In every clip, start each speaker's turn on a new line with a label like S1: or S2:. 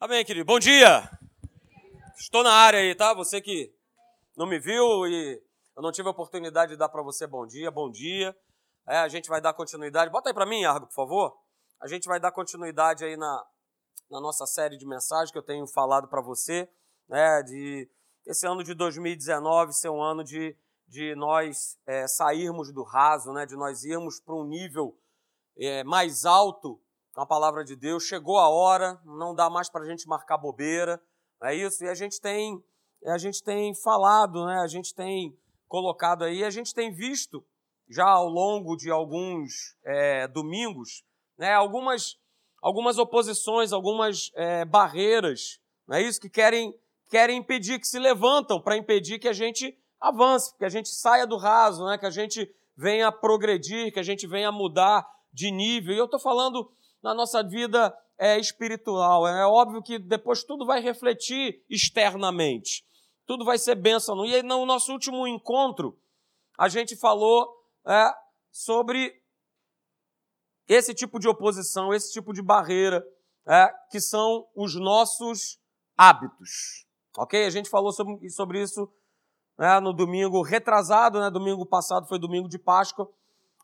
S1: Amém, querido. Bom dia. Estou na área aí, tá? Você que não me viu e eu não tive a oportunidade de dar para você bom dia, bom dia. É, a gente vai dar continuidade. Bota aí para mim, Argo, por favor. A gente vai dar continuidade aí na, na nossa série de mensagens que eu tenho falado para você, né? De esse ano de 2019 ser um ano de, de nós é, sairmos do raso, né? De nós irmos para um nível é, mais alto na palavra de Deus. Chegou a hora, não dá mais para a gente marcar bobeira, é isso. E a gente tem, a gente tem falado, né? A gente tem colocado aí, a gente tem visto já ao longo de alguns é, domingos, né? Algumas, algumas oposições, algumas é, barreiras, não é isso que querem querem impedir, que se levantam para impedir que a gente avance, que a gente saia do raso, né? Que a gente venha progredir, que a gente venha mudar de nível. E eu estou falando na nossa vida é, espiritual. É óbvio que depois tudo vai refletir externamente. Tudo vai ser bênção. E no nosso último encontro, a gente falou é, sobre esse tipo de oposição, esse tipo de barreira, é, que são os nossos hábitos. Ok? A gente falou sobre, sobre isso né, no domingo retrasado, né? Domingo passado foi domingo de Páscoa.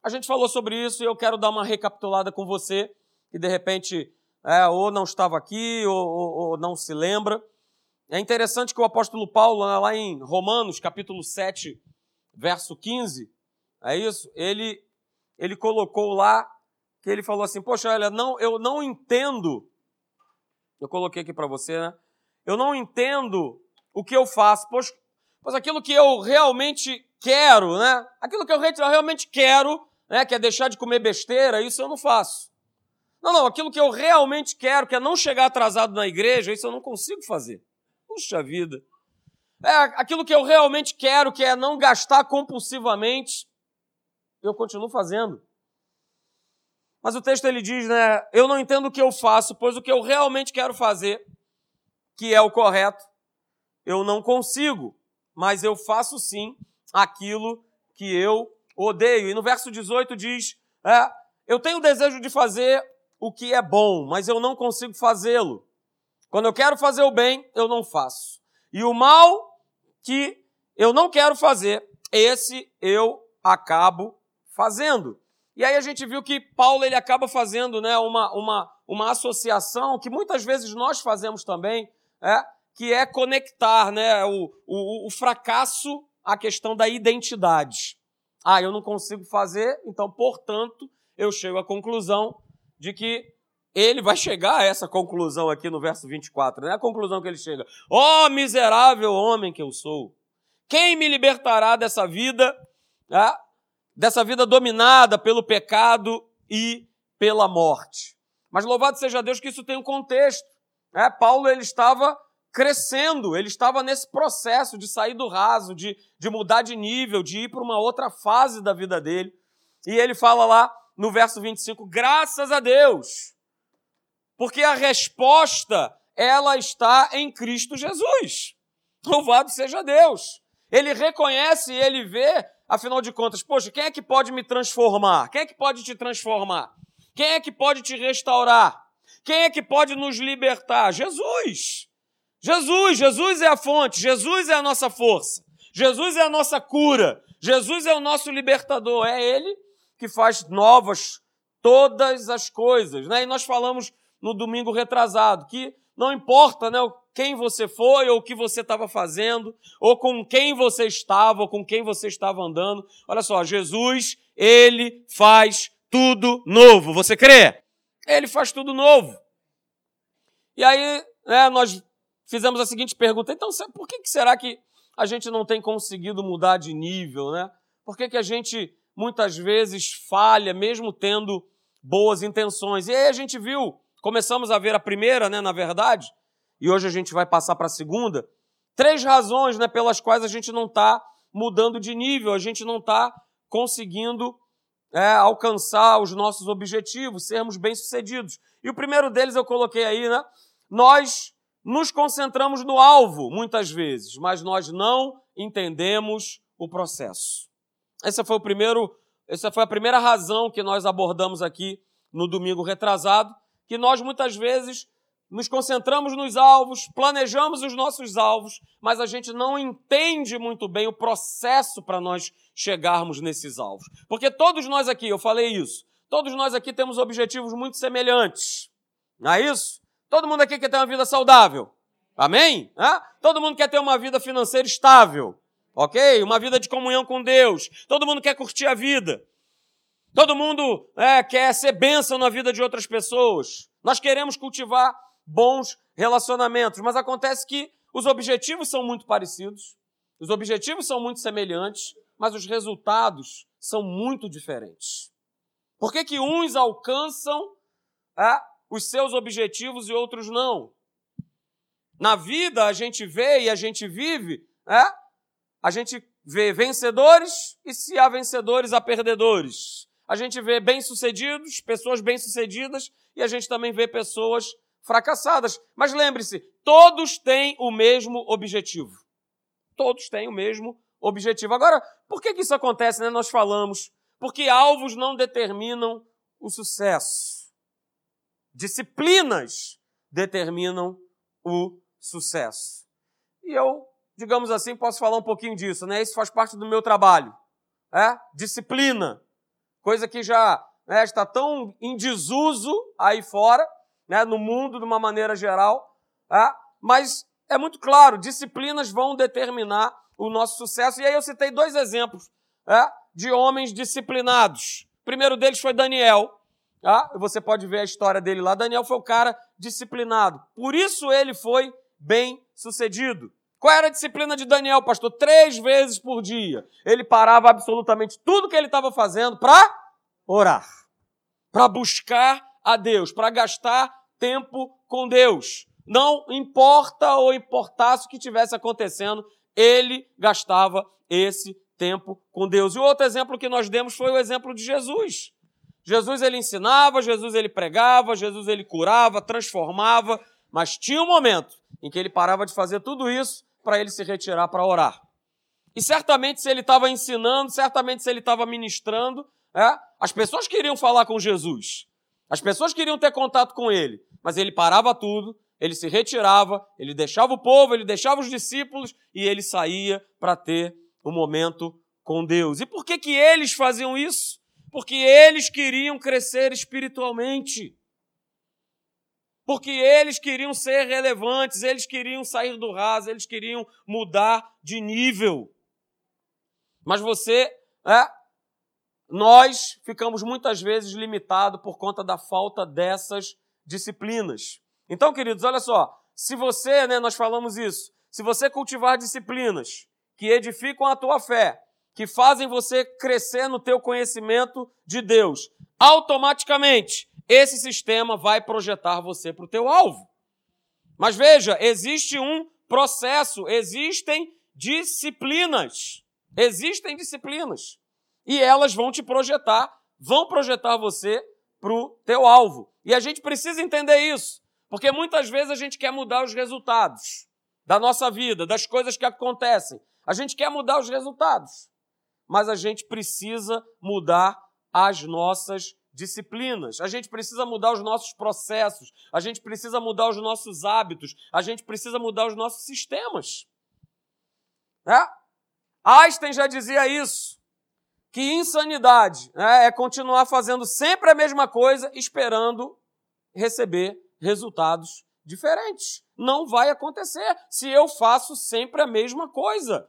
S1: A gente falou sobre isso e eu quero dar uma recapitulada com você que de repente é, ou não estava aqui ou, ou, ou, não se lembra. É interessante que o apóstolo Paulo, né, lá em Romanos, capítulo 7, verso 15, é isso? Ele, ele colocou lá que ele falou assim: Poxa, olha, não, eu não entendo. Eu coloquei aqui para você, né? Eu não entendo o que eu faço, pois, pois aquilo que eu realmente quero, né? Aquilo que eu realmente quero, né? Que é deixar de comer besteira, isso eu não faço. Não, não, aquilo que eu realmente quero, que é não chegar atrasado na igreja, isso eu não consigo fazer. Puxa vida. É aquilo que eu realmente quero, que é não gastar compulsivamente, eu continuo fazendo. Mas o texto ele diz, né? Eu não entendo o que eu faço, pois o que eu realmente quero fazer, que é o correto, eu não consigo, mas eu faço sim aquilo que eu odeio. E no verso 18 diz: é, Eu tenho o desejo de fazer o que é bom, mas eu não consigo fazê-lo. Quando eu quero fazer o bem, eu não faço. E o mal que eu não quero fazer, esse eu acabo fazendo. E aí a gente viu que Paulo ele acaba fazendo né, uma, uma, uma associação que muitas vezes nós fazemos também, é, que é conectar né, o, o, o fracasso à questão da identidade. Ah, eu não consigo fazer, então, portanto, eu chego à conclusão de que ele vai chegar a essa conclusão aqui no verso 24, não é a conclusão que ele chega. Ó oh, miserável homem que eu sou, quem me libertará dessa vida, né? dessa vida dominada pelo pecado e pela morte? Mas louvado seja Deus que isso tem um contexto. Né? Paulo ele estava crescendo, ele estava nesse processo de sair do raso, de, de mudar de nível, de ir para uma outra fase da vida dele. E ele fala lá, no verso 25, graças a Deus, porque a resposta ela está em Cristo Jesus. Louvado seja Deus. Ele reconhece e ele vê, afinal de contas, poxa, quem é que pode me transformar? Quem é que pode te transformar? Quem é que pode te restaurar? Quem é que pode nos libertar? Jesus. Jesus, Jesus é a fonte, Jesus é a nossa força, Jesus é a nossa cura, Jesus é o nosso libertador, é Ele que faz novas todas as coisas. Né? E nós falamos no domingo retrasado que não importa né, quem você foi, ou o que você estava fazendo, ou com quem você estava, ou com quem você estava andando. Olha só, Jesus, ele faz tudo novo. Você crê? Ele faz tudo novo. E aí, né, nós fizemos a seguinte pergunta: então, por que será que a gente não tem conseguido mudar de nível, né? Por que, que a gente muitas vezes falha, mesmo tendo boas intenções. E aí a gente viu, começamos a ver a primeira, né, na verdade, e hoje a gente vai passar para a segunda, três razões né, pelas quais a gente não está mudando de nível, a gente não está conseguindo é, alcançar os nossos objetivos, sermos bem-sucedidos. E o primeiro deles eu coloquei aí, né? Nós nos concentramos no alvo, muitas vezes, mas nós não entendemos o processo. Essa foi o primeiro, essa foi a primeira razão que nós abordamos aqui no domingo retrasado, que nós muitas vezes nos concentramos nos alvos, planejamos os nossos alvos, mas a gente não entende muito bem o processo para nós chegarmos nesses alvos. Porque todos nós aqui, eu falei isso, todos nós aqui temos objetivos muito semelhantes. Não é isso? Todo mundo aqui quer ter uma vida saudável. Amém? Todo mundo quer ter uma vida financeira estável. Ok? Uma vida de comunhão com Deus. Todo mundo quer curtir a vida. Todo mundo é, quer ser bênção na vida de outras pessoas. Nós queremos cultivar bons relacionamentos, mas acontece que os objetivos são muito parecidos, os objetivos são muito semelhantes, mas os resultados são muito diferentes. Por que, que uns alcançam é, os seus objetivos e outros não? Na vida a gente vê e a gente vive, é, a gente vê vencedores e se há vencedores, há perdedores. A gente vê bem-sucedidos, pessoas bem-sucedidas, e a gente também vê pessoas fracassadas. Mas lembre-se, todos têm o mesmo objetivo. Todos têm o mesmo objetivo. Agora, por que, que isso acontece? Né? Nós falamos. Porque alvos não determinam o sucesso. Disciplinas determinam o sucesso. E eu, digamos assim, posso falar um pouquinho disso, né? Isso faz parte do meu trabalho. É? Disciplina. Coisa que já né, está tão em desuso aí fora, né, no mundo de uma maneira geral, é? mas é muito claro, disciplinas vão determinar o nosso sucesso. E aí eu citei dois exemplos é? de homens disciplinados. O primeiro deles foi Daniel. Tá? Você pode ver a história dele lá. Daniel foi o cara disciplinado. Por isso ele foi bem sucedido. Qual era a disciplina de Daniel, pastor? Três vezes por dia. Ele parava absolutamente tudo que ele estava fazendo para orar, para buscar a Deus, para gastar tempo com Deus. Não importa ou importasse o que tivesse acontecendo, ele gastava esse tempo com Deus. E outro exemplo que nós demos foi o exemplo de Jesus. Jesus ele ensinava, Jesus ele pregava, Jesus ele curava, transformava, mas tinha um momento em que ele parava de fazer tudo isso para ele se retirar para orar. E certamente se ele estava ensinando, certamente se ele estava ministrando, é, as pessoas queriam falar com Jesus. As pessoas queriam ter contato com ele, mas ele parava tudo, ele se retirava, ele deixava o povo, ele deixava os discípulos e ele saía para ter um momento com Deus. E por que que eles faziam isso? Porque eles queriam crescer espiritualmente. Porque eles queriam ser relevantes, eles queriam sair do raso, eles queriam mudar de nível. Mas você, é, nós ficamos muitas vezes limitados por conta da falta dessas disciplinas. Então, queridos, olha só, se você, né, nós falamos isso, se você cultivar disciplinas que edificam a tua fé, que fazem você crescer no teu conhecimento de Deus, automaticamente esse sistema vai projetar você para o teu alvo. Mas veja, existe um processo, existem disciplinas. Existem disciplinas e elas vão te projetar, vão projetar você para o teu alvo. E a gente precisa entender isso, porque muitas vezes a gente quer mudar os resultados da nossa vida, das coisas que acontecem. A gente quer mudar os resultados, mas a gente precisa mudar as nossas disciplinas, a gente precisa mudar os nossos processos, a gente precisa mudar os nossos hábitos, a gente precisa mudar os nossos sistemas. É? Einstein já dizia isso que insanidade né, é continuar fazendo sempre a mesma coisa, esperando receber resultados diferentes. Não vai acontecer se eu faço sempre a mesma coisa.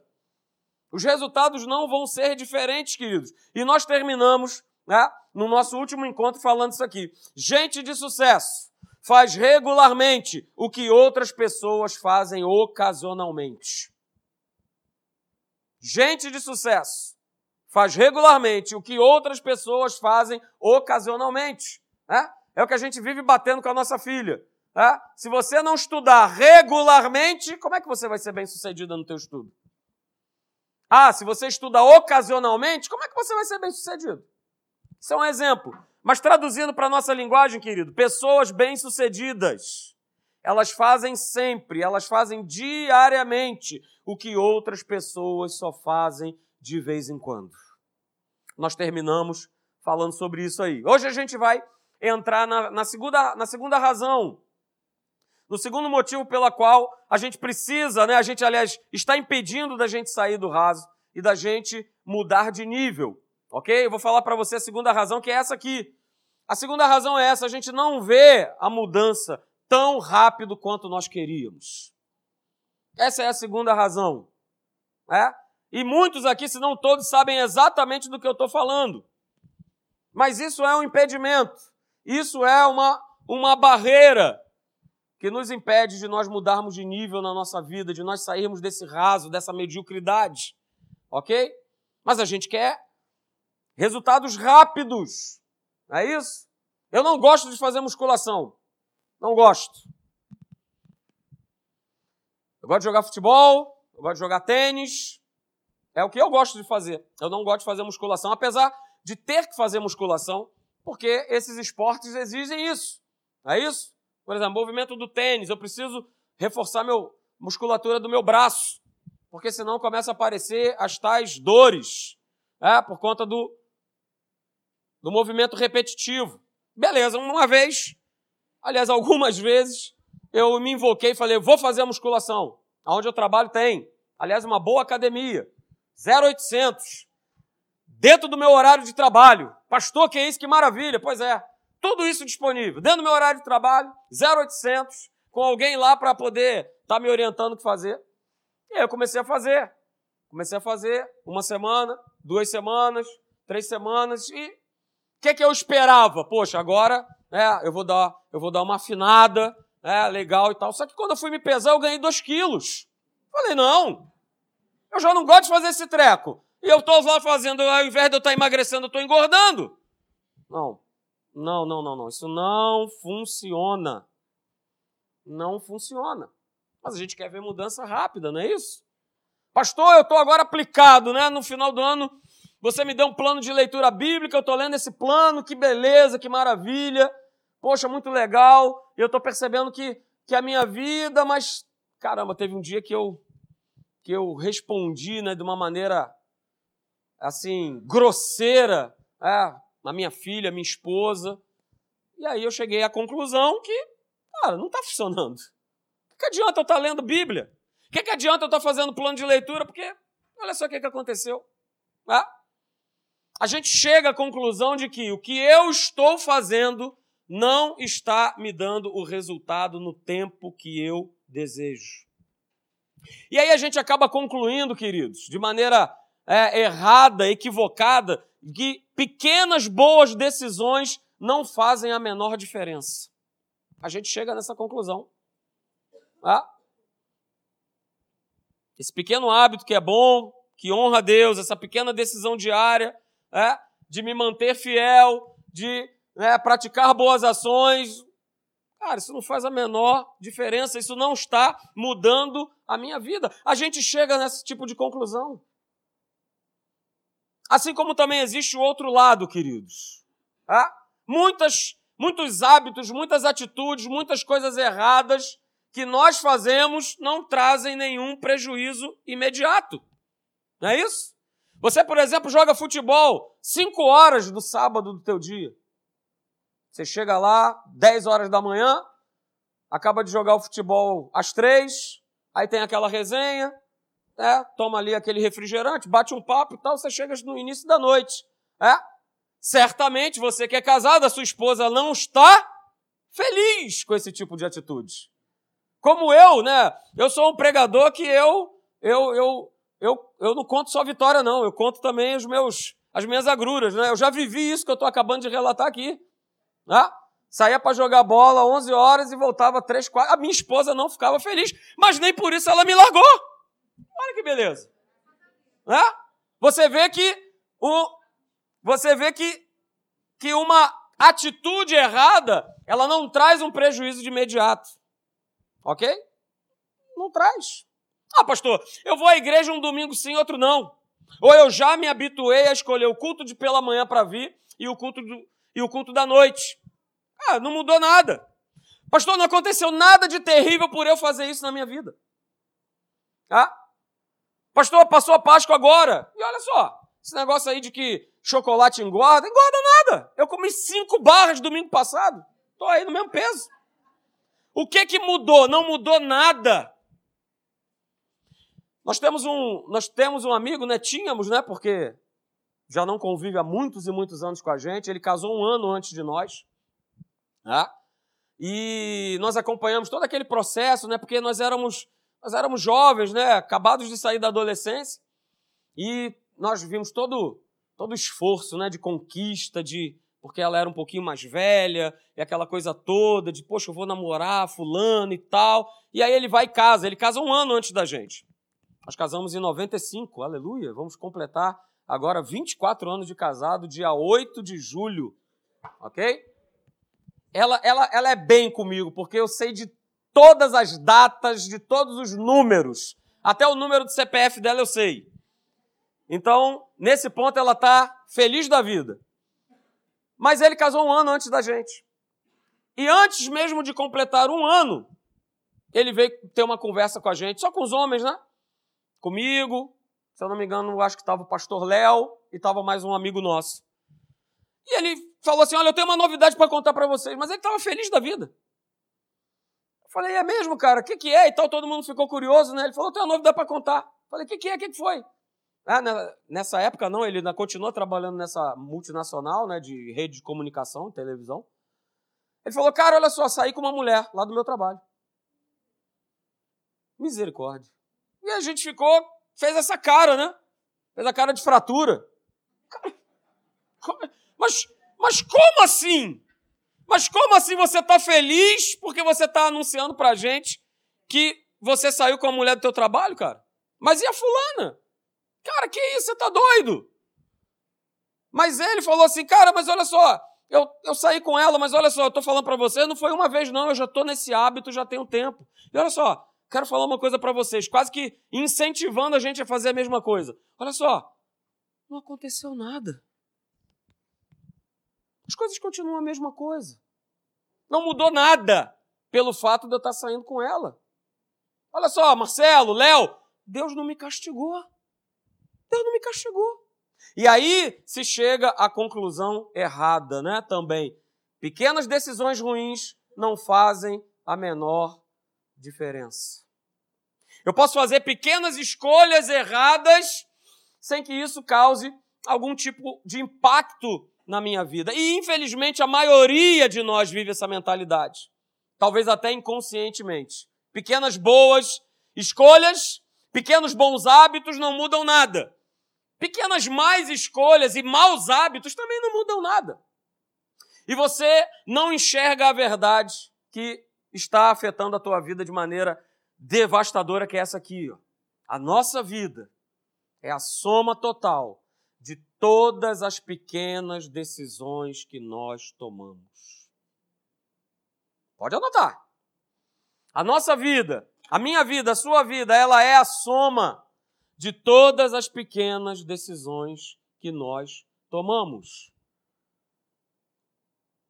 S1: Os resultados não vão ser diferentes, queridos. E nós terminamos né, no nosso último encontro falando isso aqui. Gente de sucesso faz regularmente o que outras pessoas fazem ocasionalmente. Gente de sucesso faz regularmente o que outras pessoas fazem ocasionalmente. Né? É o que a gente vive batendo com a nossa filha. Né? Se você não estudar regularmente, como é que você vai ser bem sucedida no teu estudo? Ah, se você estuda ocasionalmente, como é que você vai ser bem sucedido? Isso é um exemplo. Mas traduzindo para a nossa linguagem, querido, pessoas bem-sucedidas, elas fazem sempre, elas fazem diariamente o que outras pessoas só fazem de vez em quando nós terminamos falando sobre isso aí. Hoje a gente vai entrar na, na, segunda, na segunda razão No segundo motivo pela qual a gente precisa, né, a gente, aliás, está impedindo da gente sair do raso e da gente mudar de nível, ok? Eu vou falar para você a segunda razão, que é essa aqui. A segunda razão é essa: a gente não vê a mudança tão rápido quanto nós queríamos. Essa é a segunda razão. É? E muitos aqui, se não todos, sabem exatamente do que eu estou falando. Mas isso é um impedimento. Isso é uma, uma barreira que nos impede de nós mudarmos de nível na nossa vida, de nós sairmos desse raso, dessa mediocridade. Ok? Mas a gente quer resultados rápidos. Não é isso? Eu não gosto de fazer musculação. Não gosto. Eu gosto de jogar futebol, eu gosto de jogar tênis. É o que eu gosto de fazer. Eu não gosto de fazer musculação, apesar de ter que fazer musculação, porque esses esportes exigem isso. Não é isso? Por exemplo, movimento do tênis, eu preciso reforçar meu musculatura do meu braço, porque senão começa a aparecer as tais dores, é, por conta do, do movimento repetitivo. Beleza, uma vez, aliás, algumas vezes, eu me invoquei e falei, vou fazer a musculação. Onde eu trabalho tem, aliás, uma boa academia, 0800, dentro do meu horário de trabalho. Pastor, que é isso? Que maravilha. Pois é, tudo isso disponível. Dentro do meu horário de trabalho, 0800, com alguém lá para poder estar tá me orientando o que fazer. E aí eu comecei a fazer. Comecei a fazer uma semana, duas semanas, três semanas e o que, que eu esperava? Poxa, agora é, eu, vou dar, eu vou dar uma afinada, é, legal e tal. Só que quando eu fui me pesar, eu ganhei dois quilos. Falei, não, eu já não gosto de fazer esse treco. E eu estou lá fazendo, ao invés de eu estar emagrecendo, eu estou engordando. Não, não, não, não, não. Isso não funciona. Não funciona. Mas a gente quer ver mudança rápida, não é isso? Pastor, eu estou agora aplicado, né? No final do ano, você me deu um plano de leitura bíblica, eu estou lendo esse plano, que beleza, que maravilha. Poxa, muito legal. Eu estou percebendo que, que a minha vida, mas caramba, teve um dia que eu que eu respondi né, de uma maneira assim, grosseira, é, a minha filha, minha esposa. E aí eu cheguei à conclusão que, cara, não está funcionando. O que adianta eu estar tá lendo Bíblia? O que, que adianta eu estar tá fazendo plano de leitura? Porque olha só o que, que aconteceu. É? A gente chega à conclusão de que o que eu estou fazendo não está me dando o resultado no tempo que eu desejo. E aí a gente acaba concluindo, queridos, de maneira é, errada, equivocada, que pequenas boas decisões não fazem a menor diferença. A gente chega nessa conclusão. Ah? Esse pequeno hábito que é bom, que honra a Deus, essa pequena decisão diária é, de me manter fiel, de é, praticar boas ações, cara, isso não faz a menor diferença, isso não está mudando a minha vida. A gente chega nesse tipo de conclusão. Assim como também existe o outro lado, queridos. Ah? Muitas, muitos hábitos, muitas atitudes, muitas coisas erradas que nós fazemos não trazem nenhum prejuízo imediato. Não é isso? Você, por exemplo, joga futebol cinco horas no sábado do teu dia. Você chega lá, 10 horas da manhã, acaba de jogar o futebol às três, aí tem aquela resenha, é, toma ali aquele refrigerante, bate um papo e tal, você chega no início da noite. É? Certamente você que é casado, a sua esposa não está feliz com esse tipo de atitude. Como eu, né? Eu sou um pregador que eu eu eu eu, não conto só vitória não, eu conto também os meus as minhas agruras, né? Eu já vivi isso que eu estou acabando de relatar aqui. Né? Saía para jogar bola 11 horas e voltava 3, 4. A minha esposa não ficava feliz, mas nem por isso ela me largou. Olha que beleza. Né? Você vê que o, você vê que, que uma atitude errada, ela não traz um prejuízo de imediato. Ok? Não traz. Ah, pastor, eu vou à igreja um domingo sim, outro não. Ou eu já me habituei a escolher o culto de pela manhã para vir e o culto do, e o culto da noite. Ah, não mudou nada. Pastor, não aconteceu nada de terrível por eu fazer isso na minha vida. Ah? Pastor, passou a Páscoa agora. E olha só, esse negócio aí de que chocolate engorda, engorda nada. Eu comi cinco barras domingo passado. Estou aí no mesmo peso. O que que mudou? Não mudou nada. Nós temos um, nós temos um amigo, né? Tínhamos, né? Porque já não convive há muitos e muitos anos com a gente. Ele casou um ano antes de nós. Né? E nós acompanhamos todo aquele processo, né? Porque nós éramos, nós éramos jovens, né? Acabados de sair da adolescência. E nós vimos todo todo o esforço, né, de conquista, de porque ela era um pouquinho mais velha, e aquela coisa toda de, poxa, eu vou namorar fulano e tal. E aí ele vai e casa, ele casa um ano antes da gente. Nós casamos em 95, aleluia. Vamos completar agora 24 anos de casado, dia 8 de julho, ok? Ela, ela, ela é bem comigo, porque eu sei de todas as datas, de todos os números. Até o número do CPF dela eu sei. Então, nesse ponto, ela está feliz da vida. Mas ele casou um ano antes da gente. E antes mesmo de completar um ano, ele veio ter uma conversa com a gente, só com os homens, né? Comigo, se eu não me engano, acho que estava o pastor Léo e estava mais um amigo nosso. E ele falou assim: Olha, eu tenho uma novidade para contar para vocês, mas ele estava feliz da vida. Eu falei: É mesmo, cara? O que, que é? E tal, todo mundo ficou curioso, né? Ele falou: Eu tenho uma novidade para contar. Eu falei: O que, que é? O que, que foi? Ah, nessa época não, ele continuou trabalhando nessa multinacional, né, de rede de comunicação, televisão. Ele falou, cara, olha só, saí com uma mulher lá do meu trabalho. Misericórdia. E a gente ficou, fez essa cara, né? Fez a cara de fratura. Mas, mas como assim? Mas como assim você está feliz porque você está anunciando pra gente que você saiu com a mulher do teu trabalho, cara? Mas e a fulana? Cara, que isso? Você tá doido? Mas ele falou assim, cara, mas olha só, eu, eu saí com ela, mas olha só, eu tô falando para você, não foi uma vez não, eu já tô nesse hábito já tem um tempo. E olha só, quero falar uma coisa para vocês, quase que incentivando a gente a fazer a mesma coisa. Olha só, não aconteceu nada. As coisas continuam a mesma coisa. Não mudou nada pelo fato de eu estar saindo com ela. Olha só, Marcelo, Léo, Deus não me castigou. Deus não me castigou. E aí se chega à conclusão errada, né? Também. Pequenas decisões ruins não fazem a menor diferença. Eu posso fazer pequenas escolhas erradas sem que isso cause algum tipo de impacto na minha vida. E infelizmente a maioria de nós vive essa mentalidade. Talvez até inconscientemente. Pequenas boas escolhas, pequenos bons hábitos não mudam nada. Pequenas más escolhas e maus hábitos também não mudam nada. E você não enxerga a verdade que está afetando a tua vida de maneira devastadora, que é essa aqui. Ó. A nossa vida é a soma total de todas as pequenas decisões que nós tomamos. Pode anotar. A nossa vida, a minha vida, a sua vida, ela é a soma de todas as pequenas decisões que nós tomamos.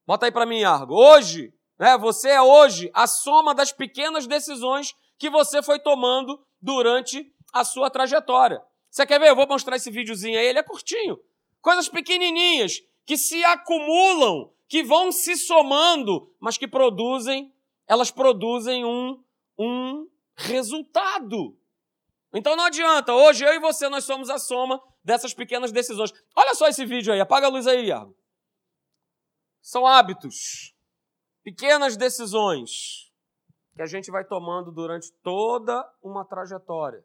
S1: Bota aí para mim, Argo. Hoje, né, você é hoje a soma das pequenas decisões que você foi tomando durante a sua trajetória. Você quer ver? Eu vou mostrar esse videozinho aí, ele é curtinho. Coisas pequenininhas que se acumulam, que vão se somando, mas que produzem, elas produzem um, um resultado. Então não adianta, hoje eu e você nós somos a soma dessas pequenas decisões. Olha só esse vídeo aí, apaga a luz aí, Iago. São hábitos, pequenas decisões que a gente vai tomando durante toda uma trajetória.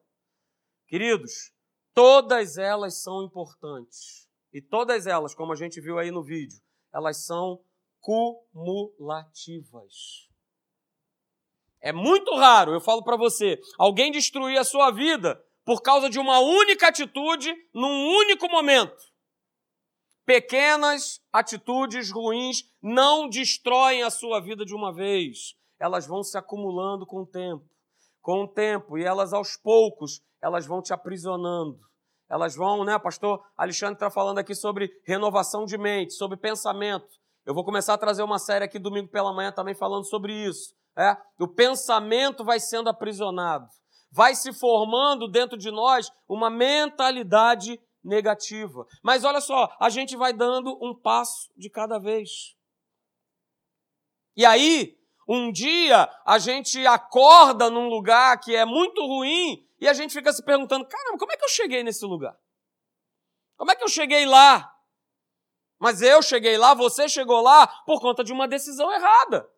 S1: Queridos, todas elas são importantes. E todas elas, como a gente viu aí no vídeo, elas são cumulativas. É muito raro, eu falo para você, alguém destruir a sua vida por causa de uma única atitude num único momento. Pequenas atitudes ruins não destroem a sua vida de uma vez. Elas vão se acumulando com o tempo, com o tempo, e elas aos poucos, elas vão te aprisionando. Elas vão, né, pastor Alexandre está falando aqui sobre renovação de mente, sobre pensamento. Eu vou começar a trazer uma série aqui domingo pela manhã também falando sobre isso. É, o pensamento vai sendo aprisionado. Vai se formando dentro de nós uma mentalidade negativa. Mas olha só, a gente vai dando um passo de cada vez. E aí, Um dia a gente acorda num lugar que é muito ruim e a gente fica se perguntando: caramba, como é que eu cheguei nesse lugar? Como é que eu cheguei lá? Mas eu cheguei lá, você chegou lá por conta de uma decisão errada,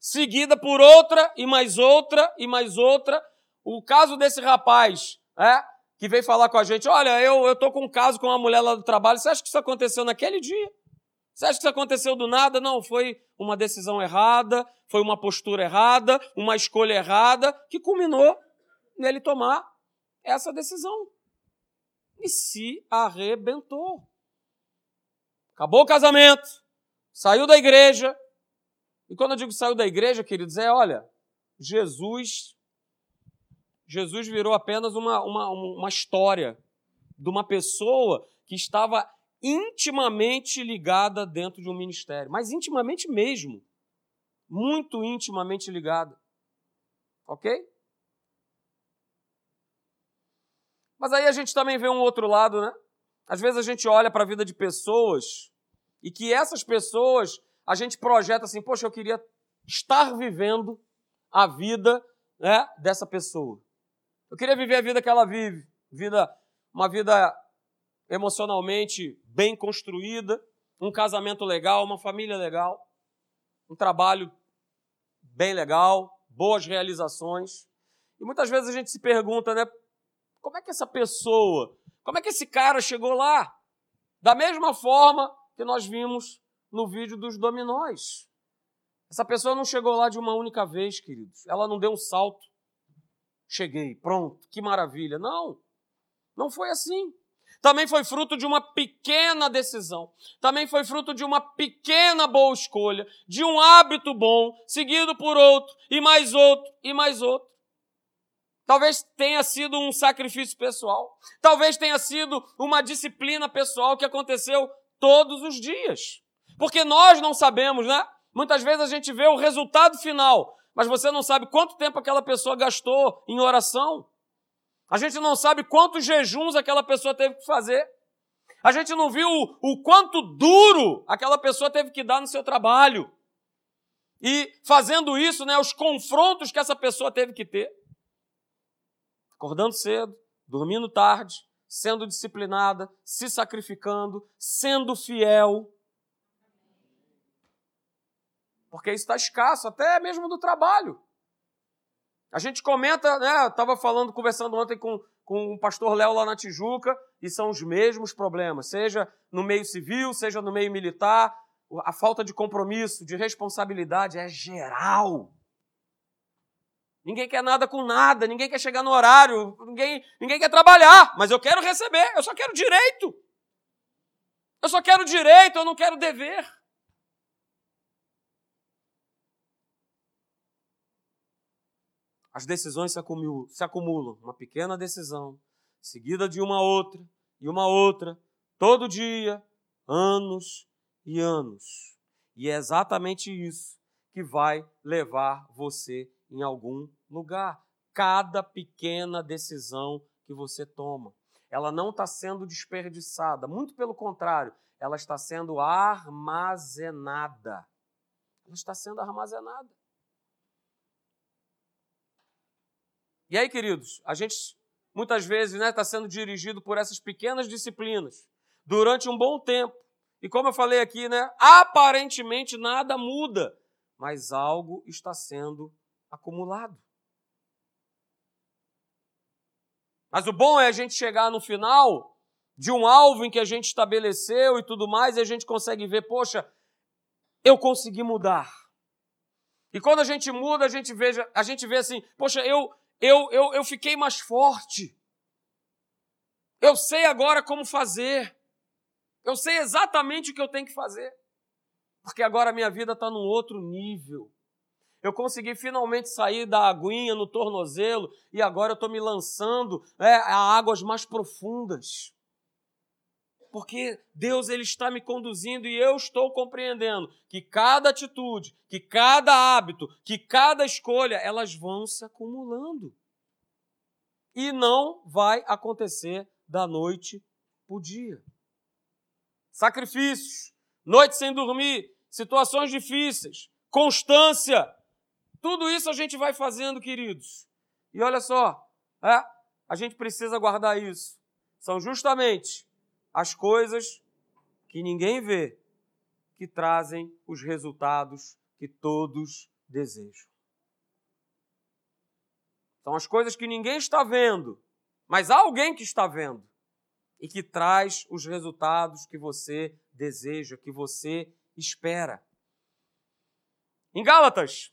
S1: seguida por outra e mais outra e mais outra. O caso desse rapaz, é, que veio falar com a gente: olha, eu, eu tô com um caso com uma mulher lá do trabalho, você acha que isso aconteceu naquele dia? Você acha que isso aconteceu do nada? Não, foi uma decisão errada, foi uma postura errada, uma escolha errada, que culminou nele tomar essa decisão. E se arrebentou. Acabou o casamento, saiu da igreja. E quando eu digo saiu da igreja, queridos, é olha, Jesus Jesus virou apenas uma, uma, uma história de uma pessoa que estava intimamente ligada dentro de um ministério, mas intimamente mesmo, muito intimamente ligada. Ok? Mas aí a gente também vê um outro lado, né? Às vezes a gente olha para a vida de pessoas e que essas pessoas a gente projeta assim, poxa, eu queria estar vivendo a vida né, dessa pessoa. Eu queria viver a vida que ela vive, vida, uma vida emocionalmente bem construída, um casamento legal, uma família legal, um trabalho bem legal, boas realizações. E muitas vezes a gente se pergunta, né? Como é que essa pessoa, como é que esse cara chegou lá? Da mesma forma que nós vimos no vídeo dos dominóis. Essa pessoa não chegou lá de uma única vez, queridos. Ela não deu um salto. Cheguei, pronto, que maravilha. Não, não foi assim também foi fruto de uma pequena decisão, também foi fruto de uma pequena boa escolha, de um hábito bom, seguido por outro, e mais outro, e mais outro. Talvez tenha sido um sacrifício pessoal, talvez tenha sido uma disciplina pessoal que aconteceu todos os dias. Porque nós não sabemos, né? Muitas vezes a gente vê o resultado final, mas você não sabe quanto tempo aquela pessoa gastou em oração, a gente não sabe quantos jejuns aquela pessoa teve que fazer. A gente não viu o, o quanto duro aquela pessoa teve que dar no seu trabalho. E fazendo isso, né, os confrontos que essa pessoa teve que ter. Acordando cedo, dormindo tarde, sendo disciplinada, se sacrificando, sendo fiel. Porque isso está escasso, até mesmo do trabalho. A gente comenta, né? Estava falando, conversando ontem com, com o pastor Léo lá na Tijuca, e são os mesmos problemas, seja no meio civil, seja no meio militar, a falta de compromisso, de responsabilidade é geral. Ninguém quer nada com nada, ninguém quer chegar no horário, ninguém, ninguém quer trabalhar, mas eu quero receber, eu só quero direito. Eu só quero direito, eu não quero dever. As decisões se acumulam, se acumulam. Uma pequena decisão, seguida de uma outra e uma outra, todo dia, anos e anos. E é exatamente isso que vai levar você em algum lugar. Cada pequena decisão que você toma. Ela não está sendo desperdiçada, muito pelo contrário, ela está sendo armazenada. Ela está sendo armazenada. E aí, queridos, a gente muitas vezes está né, tá sendo dirigido por essas pequenas disciplinas durante um bom tempo. E como eu falei aqui, né, aparentemente nada muda, mas algo está sendo acumulado. Mas o bom é a gente chegar no final de um alvo em que a gente estabeleceu e tudo mais, e a gente consegue ver, poxa, eu consegui mudar. E quando a gente muda, a gente, a gente vê assim, poxa, eu, eu, eu, eu fiquei mais forte. Eu sei agora como fazer. Eu sei exatamente o que eu tenho que fazer. Porque agora a minha vida está num outro nível. Eu consegui finalmente sair da aguinha no tornozelo e agora eu estou me lançando é, a águas mais profundas porque Deus ele está me conduzindo e eu estou compreendendo que cada atitude, que cada hábito, que cada escolha, elas vão se acumulando. E não vai acontecer da noite para o dia. Sacrifícios, noite sem dormir, situações difíceis, constância, Tudo isso a gente vai fazendo, queridos. E olha só, é, a gente precisa guardar isso. São justamente as coisas que ninguém vê que trazem os resultados que todos desejam. São as coisas que ninguém está vendo, mas há alguém que está vendo e que traz os resultados que você deseja, que você espera. Em Gálatas,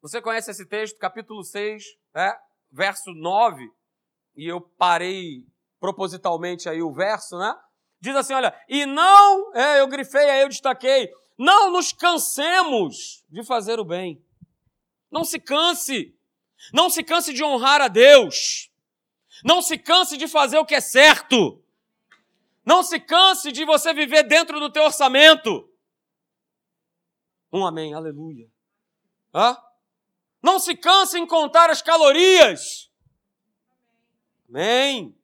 S1: você conhece esse texto, capítulo 6, é, verso 9, e eu parei propositalmente aí o verso, né? Diz assim, olha, e não, é, eu grifei aí, eu destaquei, não nos cansemos de fazer o bem. Não se canse. Não se canse de honrar a Deus. Não se canse de fazer o que é certo. Não se canse de você viver dentro do teu orçamento. Um amém, aleluia. Hã? Não se canse em contar as calorias. Amém.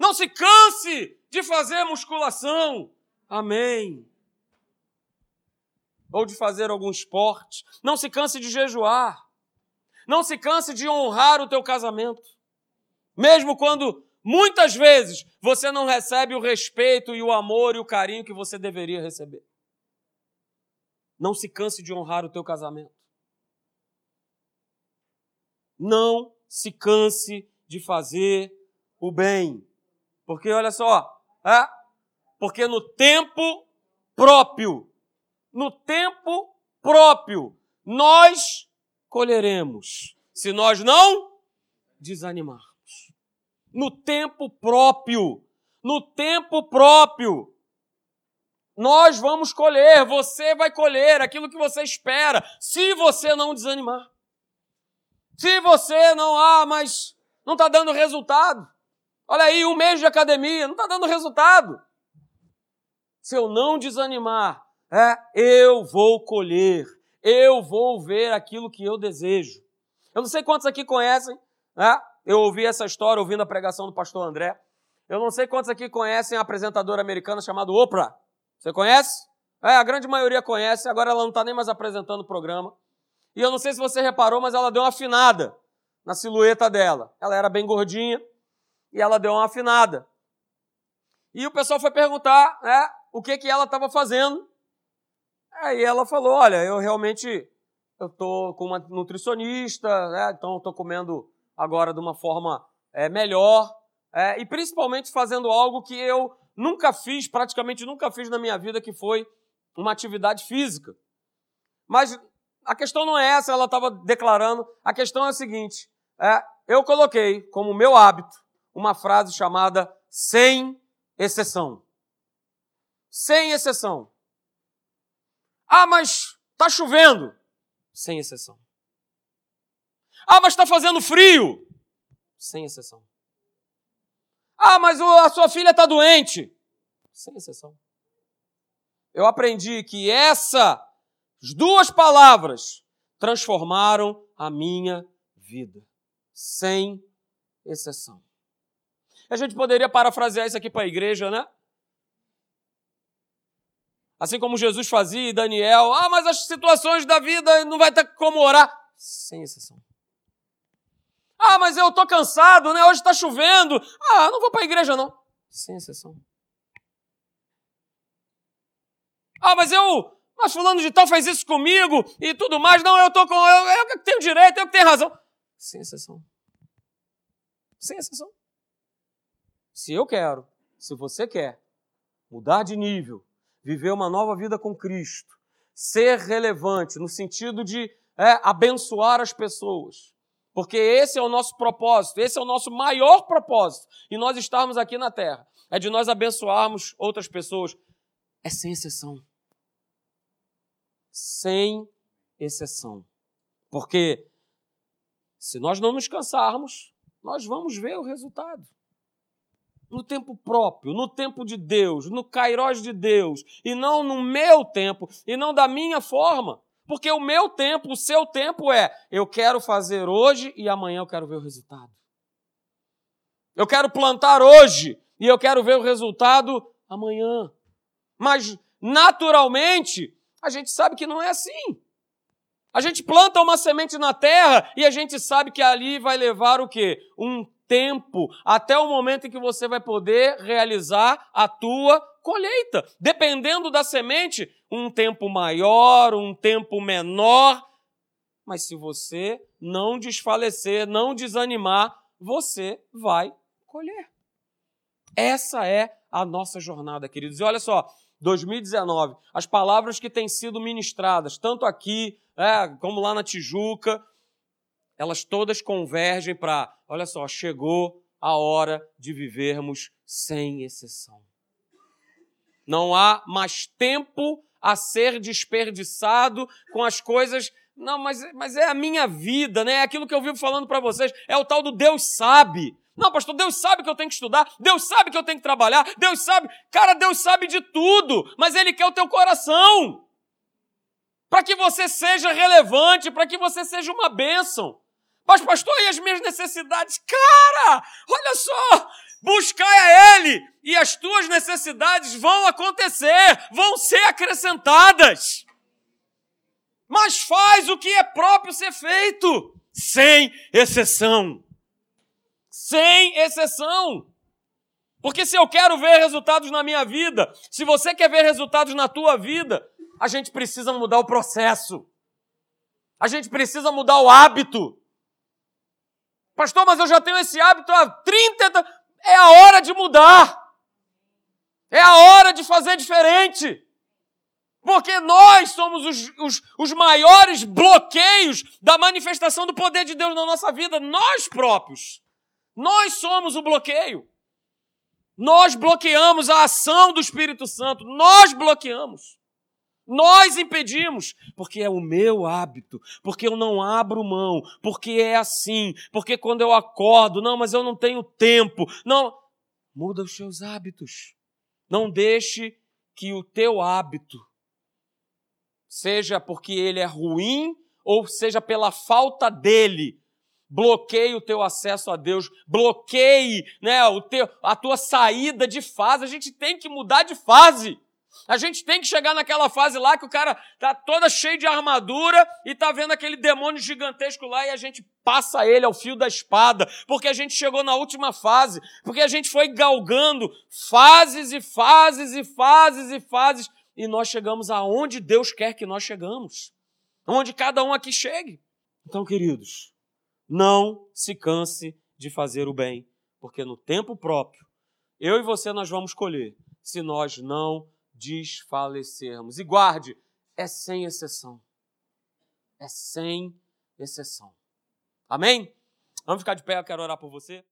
S1: Não se canse de fazer musculação. Amém. Ou de fazer algum esporte. Não se canse de jejuar. Não se canse de honrar o teu casamento. Mesmo quando muitas vezes você não recebe o respeito e o amor e o carinho que você deveria receber. Não se canse de honrar o teu casamento. Não se canse de fazer o bem. Porque olha só, é? porque no tempo próprio, no tempo próprio, nós colheremos, se nós não desanimarmos. No tempo próprio, no tempo próprio, nós vamos colher, você vai colher aquilo que você espera, se você não desanimar. Se você não, ah, mas não está dando resultado. Olha aí, um mês de academia, não está dando resultado. Se eu não desanimar, é, eu vou colher eu vou ver aquilo que eu desejo. Eu não sei quantos aqui conhecem, né? Eu ouvi essa história ouvindo a pregação do pastor André. Eu não sei quantos aqui conhecem a apresentadora americana chamada Oprah. Você conhece? É, a grande maioria conhece, agora ela não está nem mais apresentando o programa. E eu não sei se você reparou, mas ela deu uma afinada na silhueta dela. Ela era bem gordinha e ela deu uma afinada. E o pessoal foi perguntar né, o que, que ela estava fazendo Aí ela falou, olha, eu realmente eu com uma nutricionista, né? Então estou comendo agora de uma forma é, melhor é, e principalmente fazendo algo que eu nunca fiz, praticamente nunca fiz na minha vida, que foi uma atividade física. Mas a questão não é essa, ela estava declarando. A questão é a seguinte: é, eu coloquei como meu hábito uma frase chamada sem exceção. Sem exceção. Ah, mas está chovendo. Sem exceção. Ah, mas está fazendo frio. Sem exceção. Ah, mas a sua filha está doente. Sem exceção. Eu aprendi que essas duas palavras transformaram a minha vida. Sem exceção. A gente poderia parafrasear isso aqui para a igreja, né? Assim como Jesus fazia e Daniel. Ah, mas as situações da vida não vai ter como orar. Sem exceção. Ah, mas eu estou cansado, né? Hoje está chovendo. Ah, não vou para a igreja, não. Sem exceção. Ah, mas eu. Mas fulano de tal fez isso comigo e tudo mais. Não, eu estou com. Eu, eu tenho direito, eu que tenho razão. Sem exceção. Sem exceção. Se eu quero, se você quer mudar de nível, viver uma nova vida com Cristo, ser relevante no sentido de é, abençoar as pessoas. Porque esse é o nosso propósito, esse é o nosso maior propósito. E nós estarmos aqui na terra. É de nós abençoarmos outras pessoas. É sem exceção. Sem exceção. Porque se nós não nos cansarmos, nós vamos ver o resultado no tempo próprio, no tempo de Deus, no kairós de Deus, e não no meu tempo, e não da minha forma. Porque o meu tempo, o seu tempo é: eu quero fazer hoje e amanhã eu quero ver o resultado. Eu quero plantar hoje e eu quero ver o resultado amanhã. Mas, naturalmente, a gente sabe que não é assim. A gente planta uma semente na terra e a gente sabe que ali vai levar o quê? Um tempo até o momento em que você vai poder realizar a tua colheita. Dependendo da semente, um tempo maior, um tempo menor. Mas se você não desfalecer, não desanimar, você vai colher. Essa é a nossa jornada, queridos. E olha só, 2019, as palavras que têm sido ministradas, tanto aqui é, como lá na Tijuca, elas todas convergem para, olha só, chegou a hora de vivermos sem exceção. Não há mais tempo a ser desperdiçado com as coisas. Não, mas, mas é a minha vida, né? É aquilo que eu vivo falando para vocês. É o tal do Deus sabe. Não, pastor, Deus sabe que eu tenho que estudar, Deus sabe que eu tenho que trabalhar, Deus sabe, cara, Deus sabe de tudo, mas Ele quer o teu coração. Para que você seja relevante, para que você seja uma bênção. Mas, pastor, e as minhas necessidades? Cara, olha só, buscai a Ele e as tuas necessidades vão acontecer, vão ser acrescentadas. Mas faz o que é próprio ser feito, sem exceção sem exceção. Porque se eu quero ver resultados na minha vida, se você quer ver resultados na tua vida, a gente precisa mudar o processo. A gente precisa mudar o hábito. Pastor, mas eu já tenho esse hábito há 30. É a hora de mudar. É a hora de fazer diferente. Porque nós somos os, os, os maiores bloqueios da manifestação do poder de Deus na nossa vida, nós próprios. Nós somos o bloqueio. Nós bloqueamos a ação do Espírito Santo. Nós bloqueamos. Nós impedimos, porque é o meu hábito, porque eu não abro mão, porque é assim, porque quando eu acordo, não, mas eu não tenho tempo. Não, muda os seus hábitos. Não deixe que o teu hábito seja porque ele é ruim ou seja pela falta dele, bloqueie o teu acesso a Deus, bloqueie né, o teu, a tua saída de fase. A gente tem que mudar de fase. A gente tem que chegar naquela fase lá que o cara tá toda cheio de armadura e tá vendo aquele demônio gigantesco lá e a gente passa ele ao fio da espada, porque a gente chegou na última fase, porque a gente foi galgando fases e fases e fases e fases e nós chegamos aonde Deus quer que nós chegamos. Onde cada um aqui chegue. Então, queridos, não se canse de fazer o bem, porque no tempo próprio, eu e você nós vamos colher, se nós não desfalecermos. E guarde, é sem exceção. É sem exceção. Amém? Vamos ficar de pé, eu quero orar por você.